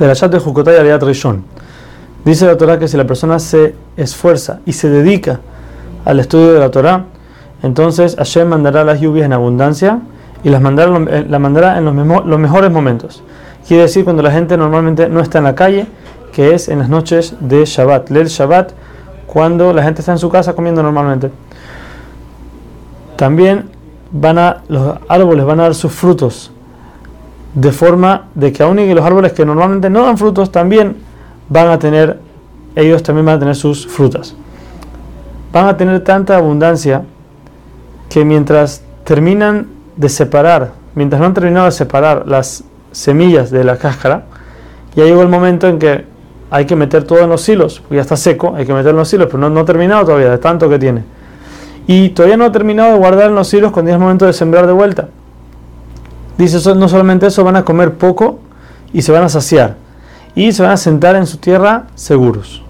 Perashat de Jukotay Aliat Rishon. Dice la Torah que si la persona se esfuerza y se dedica al estudio de la Torah, entonces Hashem mandará las lluvias en abundancia y las mandará, eh, la mandará en los, los mejores momentos. Quiere decir cuando la gente normalmente no está en la calle, que es en las noches de Shabbat, Lel Shabbat, cuando la gente está en su casa comiendo normalmente. También van a, los árboles van a dar sus frutos de forma de que aún y los árboles que normalmente no dan frutos también van a tener, ellos también van a tener sus frutas. Van a tener tanta abundancia que mientras terminan de separar, mientras no han terminado de separar las semillas de la cáscara, ya llegó el momento en que hay que meter todo en los hilos, porque ya está seco, hay que meterlo en los hilos, pero no, no ha terminado todavía, de tanto que tiene. Y todavía no ha terminado de guardar en los hilos cuando es momento de sembrar de vuelta. Dice, no solamente eso, van a comer poco y se van a saciar. Y se van a sentar en su tierra seguros.